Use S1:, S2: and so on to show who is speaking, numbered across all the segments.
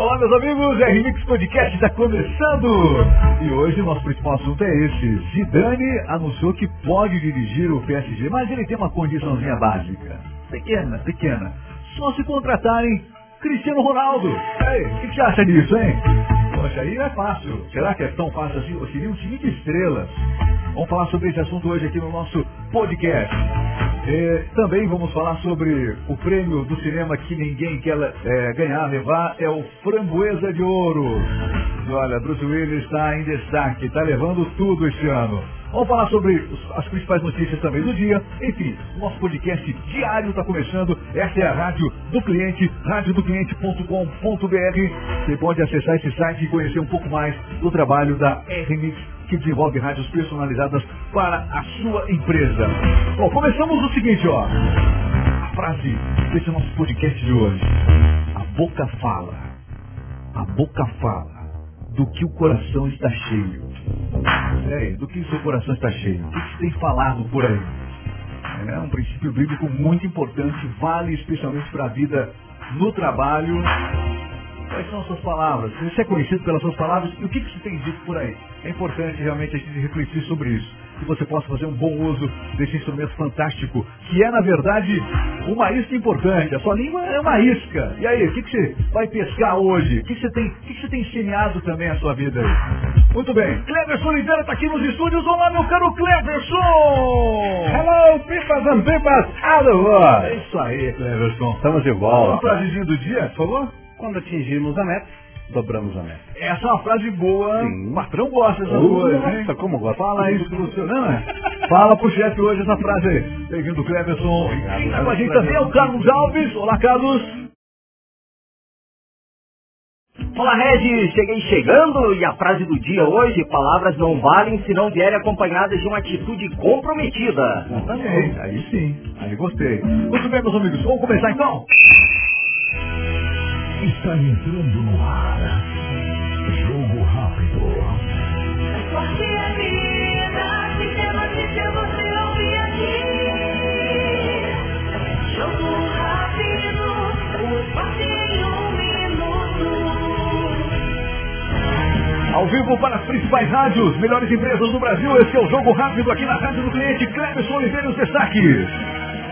S1: Olá, meus amigos, é Remix Podcast está começando. E hoje o nosso principal assunto é esse. Zidane anunciou que pode dirigir o PSG, mas ele tem uma condiçãozinha básica. Pequena, pequena. Só se contratarem Cristiano Ronaldo. Aí, o que você acha disso, hein? Poxa, aí é fácil. Será que é tão fácil assim? Seria um time de estrelas. Vamos falar sobre esse assunto hoje aqui no nosso podcast. É, também vamos falar sobre o prêmio do cinema que ninguém quer é, ganhar, levar, é o Framboesa de Ouro. Olha, Bruce Willis está em destaque, está levando tudo este ano. Vamos falar sobre as principais notícias também do dia. Enfim, nosso podcast diário está começando. Essa é a Rádio do Cliente, radiodocliente.com.br. Você pode acessar esse site e conhecer um pouco mais do trabalho da RMix que desenvolve rádios personalizadas para a sua empresa. Bom, começamos o seguinte, ó. A frase desse nosso podcast de hoje. A boca fala. A boca fala do que o coração está cheio. É, do que o seu coração está cheio. O que você tem falado por aí? É um princípio bíblico muito importante, vale especialmente para a vida no trabalho Quais são as suas palavras? Você é conhecido pelas suas palavras e o que, que você tem dito por aí? É importante realmente a gente refletir sobre isso. Que você possa fazer um bom uso desse instrumento fantástico, que é, na verdade, uma isca importante. A sua língua é uma isca. E aí, o que, que você vai pescar hoje? O que, que você tem, o que, que você tem semeado também a sua vida aí? Muito bem. Cleverson Oliveira está aqui nos estúdios. Olá, meu caro Cleverson!
S2: Hello, pipas and pipas?
S1: É isso aí, Cleverson.
S2: Estamos de volta.
S1: Uma frasezinha do dia, por favor?
S2: Quando atingirmos a meta, dobramos a meta.
S1: Essa é uma frase boa.
S2: Sim.
S1: O patrão gosta dessa
S2: Oh,
S1: coisa, hein?
S2: nossa, como gosta.
S1: Fala isso pro seu. Não, é? Fala pro chefe hoje essa frase aí. Bem-vindo, Cleverson.
S2: Obrigado.
S1: Quem tá com a gente também é o Carlos Alves. Olá, Carlos.
S3: Fala Regis, cheguei chegando e a frase do dia hoje, palavras não valem se não vierem acompanhadas de uma atitude comprometida.
S1: Aí, aí sim. Aí gostei. Muito bem, meus amigos. Vamos começar então?
S4: Está entrando no ar. Jogo rápido.
S5: Esporte é vida, se tem notícia você ouve aqui. Jogo rápido, o esporte em um minuto.
S1: Ao vivo para as principais rádios, melhores empresas do Brasil. Esse é o Jogo Rápido aqui na Rádio do Cliente. Cleverson Oliveira, os destaques.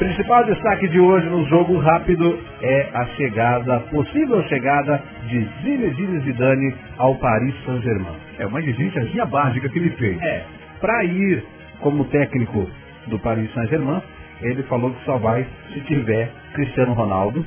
S2: Principal destaque de hoje no jogo rápido é a chegada, possível chegada de Zinedine Zidane ao Paris Saint-Germain.
S1: É uma exigência básica que ele fez.
S2: É, para ir como técnico do Paris Saint-Germain, ele falou que só vai se tiver Cristiano Ronaldo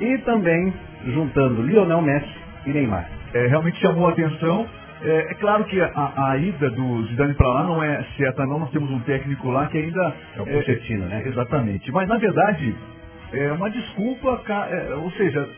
S2: e também juntando Lionel Messi e Neymar.
S1: é, realmente chamou a atenção. É, é claro que a, a ida do Zidane para lá não é certa, não. Nós temos um técnico lá que ainda.
S2: É o Pochettino, né?
S1: Exatamente. Mas na verdade, é uma desculpa, é, ou seja,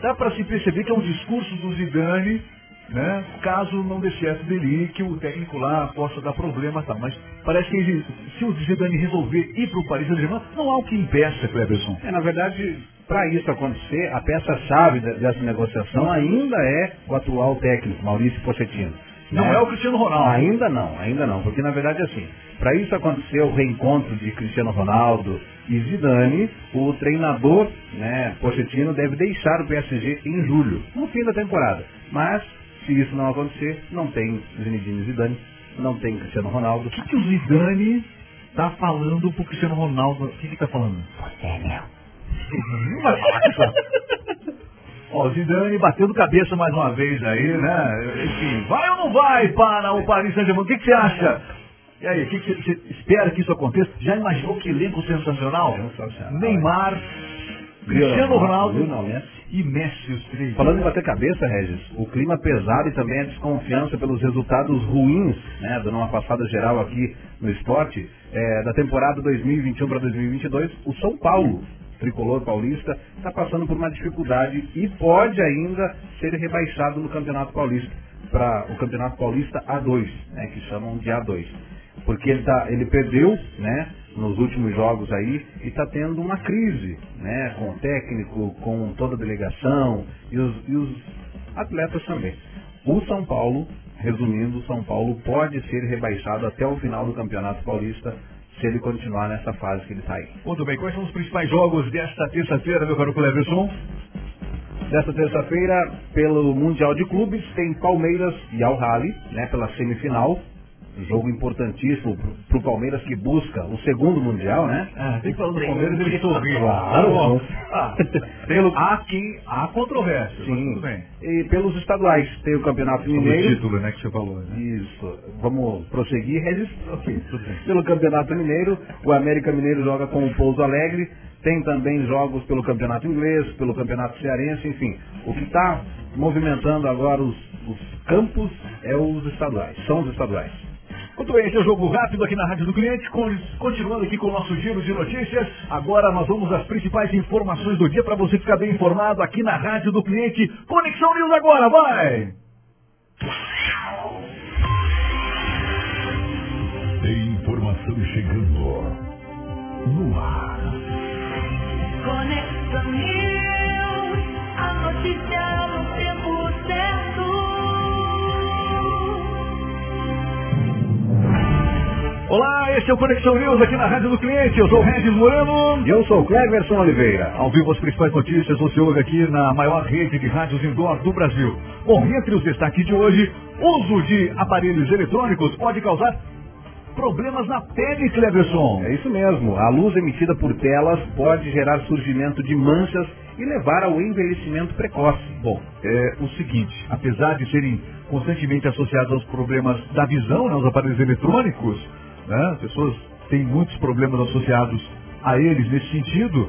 S1: dá para se perceber que é um discurso do Zidane, né? Caso não certo dele ir, que o técnico lá possa dar problema, tá? Mas parece que ele- se o Zidane resolver ir para o Paris Saint-Germain, não há o que impeça, Cleberson.
S2: É, na verdade, para isso acontecer, a peça-chave de- dessa negociação ainda é o atual técnico, Maurício Pochettino.
S1: Não
S2: né?
S1: é o Cristiano Ronaldo.
S2: Ainda não, ainda não, porque na verdade é assim, para isso acontecer o reencontro de Cristiano Ronaldo e Zidane, o treinador, né, Pochettino, deve deixar o PSG em julho, no fim da temporada. Mas, se isso não acontecer, não tem Zinedine Zidane, não tem Cristiano Ronaldo.
S1: O que, que o Zidane tá falando pro Cristiano Ronaldo? O que que tá falando? Não vai falar isso. Ó, o Zidane batendo cabeça mais uma vez aí, né? Enfim, vai ou não vai para o Paris Saint-Germain? O que, que você acha? E aí, o que, que você, você espera que isso aconteça? Já imaginou que elenco sensacional?
S2: Sensacional.
S1: Neymar, Cristiano Ronaldo e Messi, os três.
S2: Falando em bater cabeça, Regis, o clima pesado e também a desconfiança pelos resultados ruins, né, dando uma passada geral aqui no esporte, é, da temporada 2021 para 2022, o São Paulo, tricolor paulista, está passando por uma dificuldade e pode ainda ser rebaixado no Campeonato Paulista, para o Campeonato Paulista A2, né, que chamam de A2. Porque ele, tá, ele perdeu, né, nos últimos jogos aí, e está tendo uma crise, né, com o técnico, com toda a delegação e os, e os atletas também. O São Paulo, resumindo, o São Paulo pode ser rebaixado até o final do Campeonato Paulista se ele continuar nessa fase que ele está aí.
S1: Muito bem, quais são os principais jogos desta terça-feira, meu caro Cleverson?
S2: Desta terça-feira, pelo Mundial de Clubes, tem Palmeiras e Al Rally, né, pela semifinal. Jogo importantíssimo para o Palmeiras que busca o segundo Mundial, né?
S1: Ah, tem que falar do Palmeiras, ele sorriu.
S2: Claro.
S1: Ah, pelo, há quem, há controvérsia,
S2: Sim.
S1: tudo bem.
S2: E pelos estaduais, tem o Campeonato
S1: Sobre o
S2: Mineiro.
S1: título, né, que você falou, né?
S2: Isso. Vamos prosseguir, Regis.
S1: Ok, tudo bem.
S2: Pelo Campeonato Mineiro, o América Mineiro joga com o Pouso Alegre. Tem também jogos pelo Campeonato Inglês, pelo Campeonato Cearense, enfim. O que está movimentando agora os, os campos é os estaduais, são os estaduais.
S1: Muito bem, esse é o Jogo Rápido aqui na Rádio do Cliente, con- continuando aqui com o nosso giro de notícias. Agora nós vamos às principais informações do dia para você ficar bem informado aqui na Rádio do Cliente. Conexão News agora, vai!
S4: Tem informação chegando no ar.
S5: Conexão News,
S1: Olá, esse é o Conexão News aqui na Rádio do Cliente. Eu sou o Regis Moreno.
S2: E eu sou o Cleverson Oliveira.
S1: Ao vivo as principais notícias você ouve aqui na maior rede de rádios indoor do Brasil. Bom, entre os destaques de hoje, uso de aparelhos eletrônicos pode causar problemas na pele, Cleverson.
S2: É isso mesmo. A luz emitida por telas pode gerar surgimento de manchas e levar ao envelhecimento precoce.
S1: Bom, é o seguinte, apesar de serem constantemente associados aos problemas da visão, né, os aparelhos eletrônicos, né, as pessoas têm muitos problemas associados a eles nesse sentido,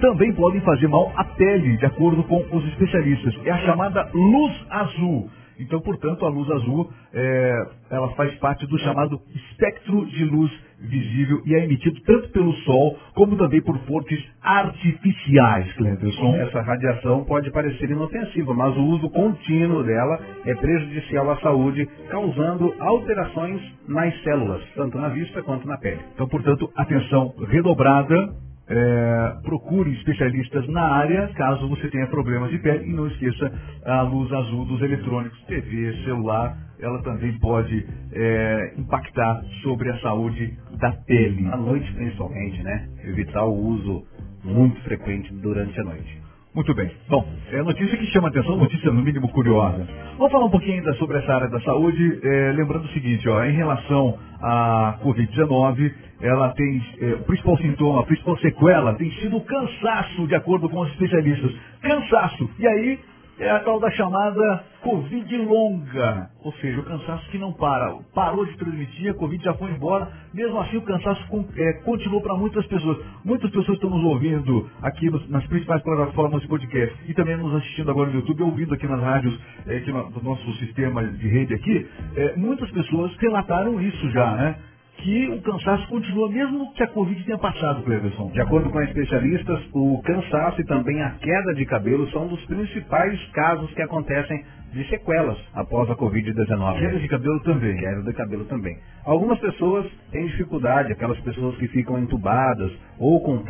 S1: também podem fazer mal à pele, de acordo com os especialistas. É a chamada luz azul. Então, portanto, a luz azul, é, ela faz parte do chamado espectro de luz visível e é emitido tanto pelo sol como também por fontes artificiais, Cleverson.
S2: Essa radiação pode parecer inofensiva, mas o uso contínuo dela é prejudicial à saúde, causando alterações nas células, tanto na vista quanto na pele.
S1: Então, portanto, atenção redobrada. É, procure especialistas na área caso você tenha problemas de pele e não esqueça a luz azul dos eletrônicos, TV, celular, ela também pode é, impactar sobre a saúde da pele.
S2: À noite, principalmente, né? Evitar o uso muito frequente durante a noite.
S1: Muito bem. Bom, é notícia que chama atenção, notícia no mínimo curiosa. Vamos falar um pouquinho ainda sobre essa área da saúde, é, lembrando o seguinte, ó, em relação à Covid-19, ela tem, é, o principal sintoma, a principal sequela tem sido o cansaço, de acordo com os especialistas. Cansaço. E aí, é a tal da chamada Covid longa, ou seja, o cansaço que não para. Parou de transmitir, a Covid já foi embora, mesmo assim o cansaço é, continuou para muitas pessoas. Muitas pessoas estão nos ouvindo aqui nos- nas principais plataformas de podcast e também nos assistindo agora no YouTube, ouvindo aqui nas rádios é, no, do nosso sistema de rede aqui. É, muitas pessoas relataram isso já, né? Que o cansaço continua, mesmo que a Covid tenha passado, Cleverson.
S2: De acordo com especialistas, o cansaço e também a queda de cabelo são dos principais casos que acontecem de sequelas após a Covid-19.
S1: Queda de cabelo também.
S2: Queda de cabelo também. Algumas pessoas têm dificuldade, aquelas pessoas que ficam entubadas ou com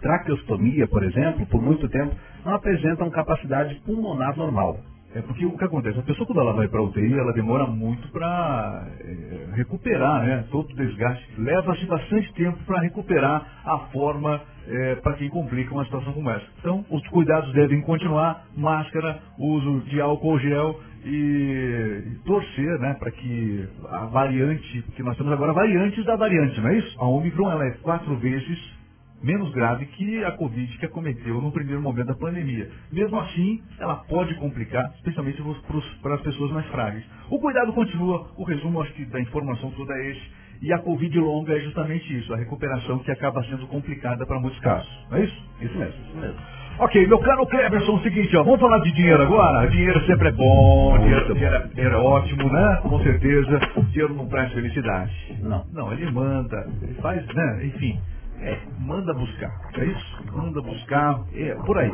S2: traqueostomia, por exemplo, por muito tempo, não apresentam capacidade pulmonar normal.
S1: É porque o que acontece? A pessoa quando ela vai para UTI, ela demora muito para recuperar, né? Todo o desgaste. Leva-se bastante tempo para recuperar a forma para quem complica uma situação como essa. Então, os cuidados devem continuar, máscara, uso de álcool gel e, e torcer, né, para que a variante, porque nós temos agora variantes da variante, não é isso? A Omicron ela é quatro vezes menos grave que a Covid que acometeu no primeiro momento da pandemia. Mesmo assim, ela pode complicar, especialmente para as pessoas mais frágeis. O cuidado continua, o resumo acho que da informação toda é esse. E a Covid longa é justamente isso, a recuperação que acaba sendo complicada para muitos casos. Não é isso?
S2: Isso mesmo, isso mesmo.
S1: Ok, meu caro Cleberson, é o seguinte, ó, vamos falar de dinheiro agora? Dinheiro sempre é bom, dinheiro, dinheiro é- dinheiro é ótimo, né? Com certeza, o dinheiro não traz felicidade.
S2: Não.
S1: Não, ele manda, ele faz, né? Enfim, é, manda buscar, é isso? Manda buscar, é, por aí.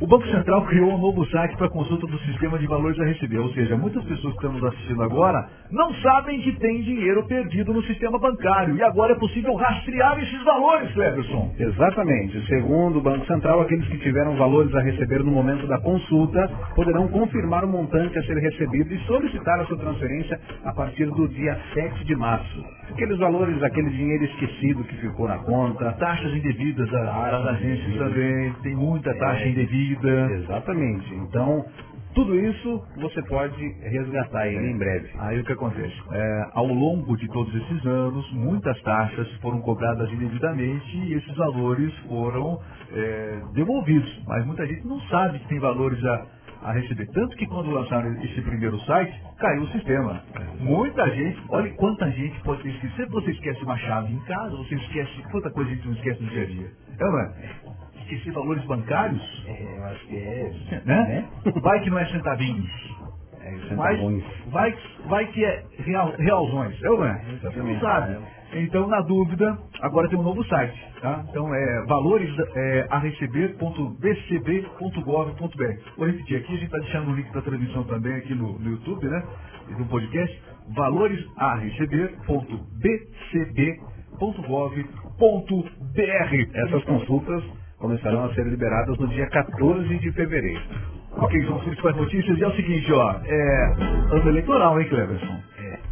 S1: O Banco Central criou um novo site para consulta do sistema de valores a receber, ou seja, muitas pessoas que estão nos assistindo agora não sabem que tem dinheiro perdido no sistema bancário e agora é possível rastrear esses valores, Cleberson.
S2: Exatamente. Segundo o Banco Central, aqueles que tiveram valores a receber no momento da consulta poderão confirmar o montante a ser recebido e solicitar a sua transferência a partir do dia 7 de março. Aqueles valores, aquele dinheiro esquecido que ficou na conta, conta.
S1: Taxas indevidas das, das agências também, tem muita taxa
S2: É.
S1: indevida.
S2: Exatamente. Então, tudo isso você pode resgatar aí em breve.
S1: Aí o que acontece? É, ao longo de todos esses anos, muitas taxas foram cobradas indevidamente e esses valores foram é, devolvidos. Mas muita gente não sabe que tem valores a, a receber. Tanto que quando lançaram esse primeiro site, caiu o sistema. Muita gente, olha quanta gente pode ter esquecido. Sempre você esquece uma chave em casa, você esquece quanta coisa a gente não esquece no dia a dia. É, não é? Esquecer valores bancários,
S2: eu acho que é.
S1: né? Vai que não é centavinhos.
S2: É,
S1: Vai, vai, vai que é real, realzões. Eu não é? Você não sabe. Então, na dúvida, agora tem um novo site. Tá? Então, é valores é. Vou repetir aqui, a gente está deixando o link da transmissão também aqui no, no YouTube, né? E no podcast. Valores a receber.bcb.gov.br.
S2: Essas consultas começarão a ser liberadas no dia 14 de fevereiro.
S1: Ok, para as principais notícias. E é o seguinte, ó. É ano eleitoral, hein, Cleverson?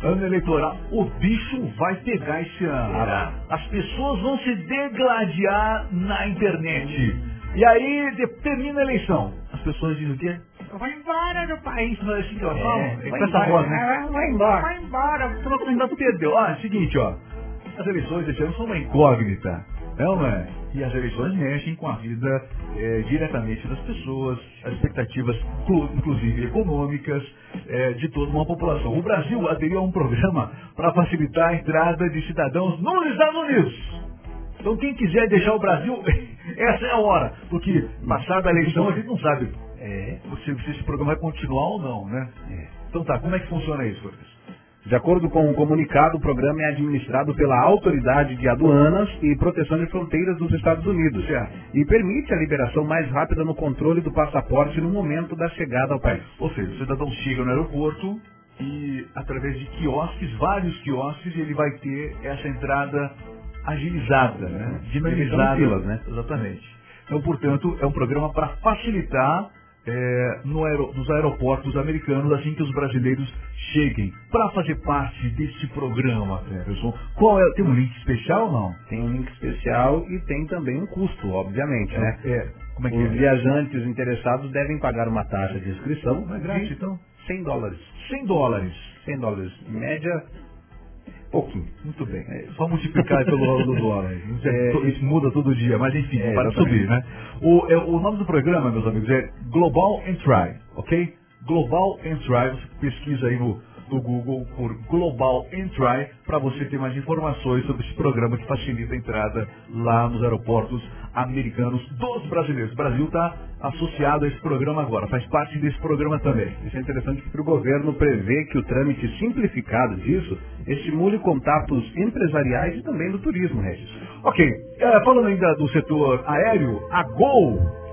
S2: É.
S1: Ano eleitoral. O bicho vai pegar esse ano.
S2: Ah,
S1: As pessoas vão se degladiar na internet. E aí, de- termina a eleição. As pessoas dizem o quê? Vai embora do país. Não é assim que elas falam? É,
S2: vai
S1: com essa
S2: embora.
S1: voz, né?
S2: Vai embora.
S1: Vai embora. Você não candidato perdeu. Ó, é o seguinte, ó. As eleições desse ano são uma incógnita. Não, não é? E as eleições mexem com a vida eh, diretamente das pessoas, as expectativas, clu- inclusive econômicas, eh, de toda uma população. O Brasil aderiu a um programa para facilitar a entrada de cidadãos nos Estados Unidos. Então quem quiser deixar o Brasil, essa é a hora. Porque passada a eleição a gente não sabe
S2: É.
S1: se, se esse programa vai continuar ou não, né?
S2: É.
S1: Então tá, como é que funciona isso, Lucas?
S2: De acordo com o comunicado, o programa é administrado pela Autoridade de Aduanas e Proteção de Fronteiras dos Estados Unidos
S1: Certo.
S2: e permite a liberação mais rápida no controle do passaporte no momento da chegada ao país.
S1: Ou seja, o cidadão chega no aeroporto e através de quiosques, vários quiosques, ele vai ter essa entrada agilizada, né? dinamizada.
S2: Filas, né?
S1: Exatamente. Então, portanto, é um programa para facilitar é, no aero- nos aeroportos americanos assim que os brasileiros cheguem. Para fazer parte desse programa, Cleverson, qual é? Tem um link especial ou não?
S2: Tem um link especial e tem também um custo, obviamente, né?
S1: É, como é que
S2: Os
S1: é?
S2: viajantes interessados devem pagar uma taxa de inscrição
S1: Não é grátis, então?
S2: 100 dólares.
S1: 100 dólares.
S2: 100 dólares. Em média, pouquinho.
S1: Muito bem. É, só multiplicar pelo valor do dólar. Isso, é-
S2: É,
S1: isso muda todo dia, mas enfim,
S2: É,
S1: para subir, né? O, é, o nome do programa, meus amigos, é Global and Try, ok? Global and Try, você pesquisa aí no, no Google por Global and Try para você ter mais informações sobre esse programa que facilita a entrada lá nos aeroportos americanos dos brasileiros. O Brasil está associado a esse programa agora, faz parte desse programa também.
S2: Isso é interessante porque o governo prevê que o trâmite simplificado disso estimule contatos empresariais e também do turismo, Regis.
S1: Ok, é, falando ainda do setor aéreo, a Gol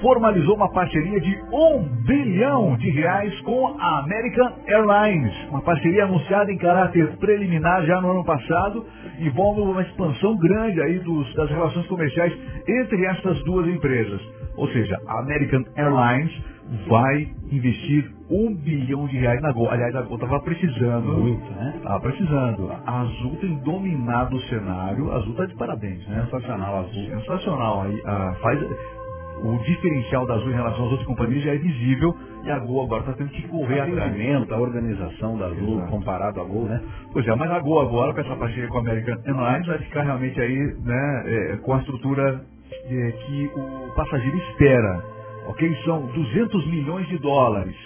S1: formalizou uma parceria de um bilhão de reais com a American Airlines. Uma parceria anunciada em caráter preliminar já no ano passado, envolve uma expansão grande aí dos- das relações comerciais entre estas duas empresas. Ou seja, a American Airlines vai investir um bilhão de reais na Gol. Aliás, a Gol estava precisando.
S2: Muito, né?
S1: Estava precisando. A Azul tem dominado o cenário. A Azul está de parabéns, né?
S2: Sensacional azul.
S1: Sensacional. Aí, ah, faz, o diferencial da Azul em relação às outras companhias já é visível e a Gol agora está tendo que correr atrás.
S2: a organização da Azul
S1: Exato.
S2: comparado à Gol, né?
S1: Pois é, mas a Gol agora, com essa parceria com a American Airlines, vai ficar realmente aí né, é, com a estrutura é, que o passageiro espera. Ok? São 200 milhões de dólares.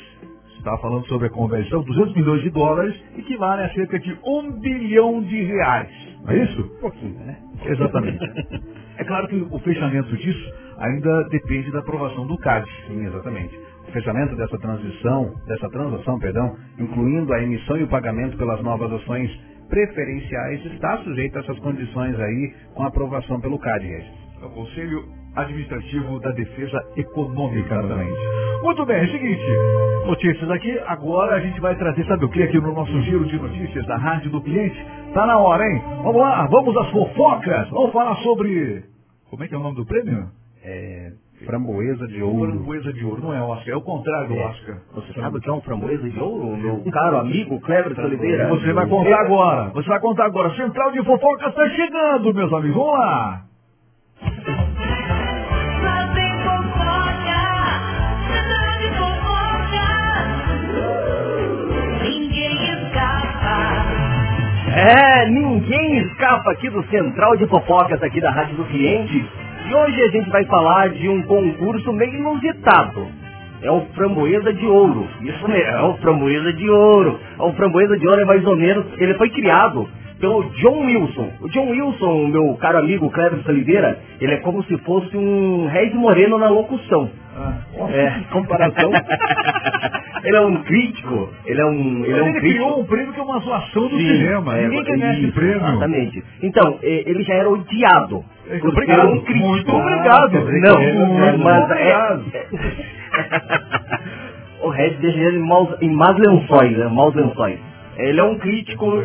S1: Você estava falando sobre a conversão, 200 milhões de dólares equivalem a cerca de um bilhão de reais. Não é isso?
S2: Um pouquinho, né?
S1: Exatamente. É claro que o fechamento disso ainda depende da aprovação do CAD.
S2: Sim, exatamente. O fechamento dessa transição, dessa transação, perdão, incluindo a emissão e o pagamento pelas novas ações preferenciais, está sujeito a essas condições aí com aprovação pelo CAD, Regis.
S1: O Conselho Administrativo da Defesa Econômica também. Muito bem, é o seguinte, notícias aqui, agora a gente vai trazer, sabe o que, aqui no nosso giro de notícias da Rádio do Cliente? Tá na hora, hein? Vamos lá, vamos às fofocas, vamos falar sobre... Como é que é o nome do prêmio?
S2: É, Framboesa de ouro.
S1: Framboesa de ouro, não é Oscar, é o contrário do
S3: É.
S1: Oscar.
S3: Você sabe o que é um framboesa de ouro, meu caro amigo Cleber Oliveira?
S1: Você vai contar agora, você vai contar agora. Central de fofoca está chegando, meus amigos. Vamos. Lá
S3: É, ninguém escapa aqui do Central de Fofocas aqui da Rádio do Cliente. E hoje a gente vai falar de um concurso meio inusitado. É o Framboesa de Ouro. Isso mesmo, é o Framboesa de Ouro. É O Framboesa de Ouro é mais ou menos, ele foi criado pelo John Wilson. O John Wilson, meu caro amigo Cleber Oliveira, ele é como se fosse um Reis Moreno na locução. É.
S2: comparação.
S3: ele é um crítico, ele é um, ele é um
S1: Ele
S3: crítico.
S1: criou um prêmio que é uma zoação do
S3: Sim,
S1: cinema.
S3: é,
S1: Ninguém quer esse
S3: isso,
S1: prêmio.
S3: Exatamente. Então, ele já era odiado.
S1: É, obrigado.
S3: ser um crítico.
S1: Muito obrigado.
S3: Não,
S1: Muito
S3: mas
S1: obrigado.
S3: é... o Red deixa ele em maus, em lençóis, né? Maus lençóis. Ele é um crítico...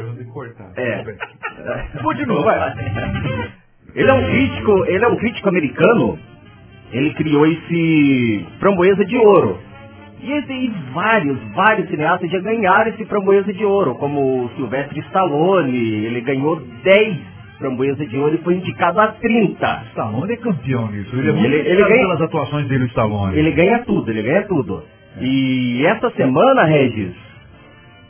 S3: É.
S1: Continua, vai.
S3: Ele é um crítico, ele é um crítico americano. Ele criou esse framboesa de ouro. E vários, vários cineastas já ganharam esse framboesa de ouro, como o Sylvester Stallone, ele ganhou 10 framboesa de ouro e foi indicado a 30.
S1: Stallone é campeão nisso. Ele é muito
S3: Ele- ele ganha-
S1: pelas atuações dele, Stallone.
S3: Ele ganha tudo, ele ganha tudo. E essa semana, Regis,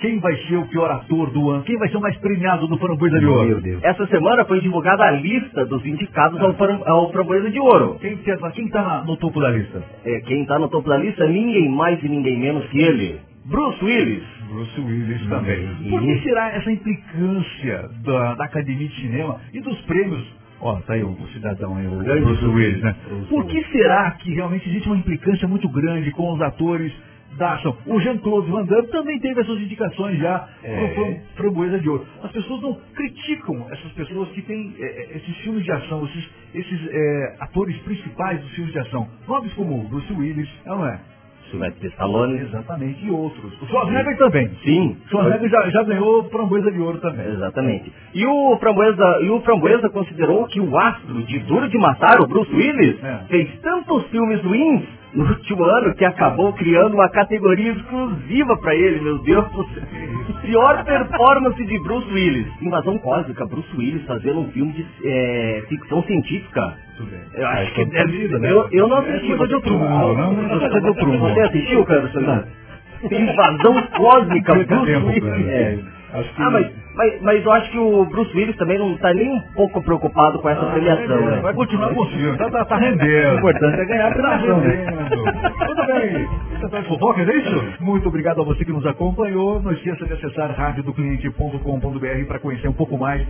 S1: Quem vai ser o pior ator do ano? Quem vai ser o mais premiado do Framboesa de Ouro?
S2: Meu Deus.
S3: essa semana foi divulgada a lista dos indicados ao, fram- ao framboesa de ouro.
S1: Quem, que- quem tá na- no topo da lista?
S3: É, quem tá no topo da lista, ninguém mais e ninguém menos que ele. Bruce Willis.
S1: Bruce Willis também. Por que será essa implicância da, da Academia de Cinema e dos prêmios? Ó, tá aí o, o cidadão aí, o
S3: Grande
S1: Bruce Willis, né?
S2: Bruce
S1: Por que será que realmente existe uma implicância muito grande com os atores da ação? O Jean-Claude Van Damme também teve essas indicações já
S2: É.
S1: Framboesa de Ouro. As pessoas não criticam essas pessoas que têm é, é, esses filmes de ação, esses, esses é, atores principais dos filmes de ação. Nomes como o Bruce Willis, não é?
S3: Sylvester Stallone.
S1: Exatamente, e outros. O Schwarzenegger também.
S3: Sim.
S1: O Schwarzenegger já, já ganhou framboesa de ouro também.
S3: Exatamente. E o Framboesa, e o Framboesa considerou que o astro de Duro de Matar, o Bruce Willis,
S1: É.
S3: fez tantos filmes ruins no último ano que acabou criando uma categoria exclusiva pra ele, meu Deus do céu. Pior performance de Bruce Willis. Invasão Cósmica, Bruce Willis fazendo um filme de é, ficção científica. Eu acho
S2: É,
S3: que
S2: com
S3: deve
S2: certeza, né?
S3: eu, eu não assisti.
S1: É coisa de outro mundo, não? É.
S3: Você assistiu, cara? Invasão Cósmica, Bruce Willis. É.
S2: Acho que
S3: Ah, mas, mas, mas eu acho que o Bruce Willis também não tá nem um pouco preocupado com essa premiação, né?
S1: Vai continuar com o filme, tá, tá, tá rendendo.
S2: o importante é ganhar a
S1: Tá
S2: premiação,
S1: rendendo. Tá fofocas, é isso? Muito obrigado a você que nos acompanhou. Não esqueça de acessar radiodocliente.com.br para conhecer um pouco mais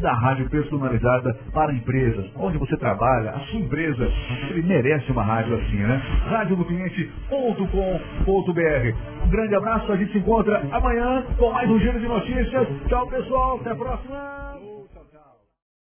S1: da rádio personalizada para empresas. Onde você trabalha, a sua empresa, ele merece uma rádio assim, né? radiodocliente.com.br Um grande abraço, a gente se encontra amanhã com mais um giro de notícias. Tchau, pessoal. Até a próxima.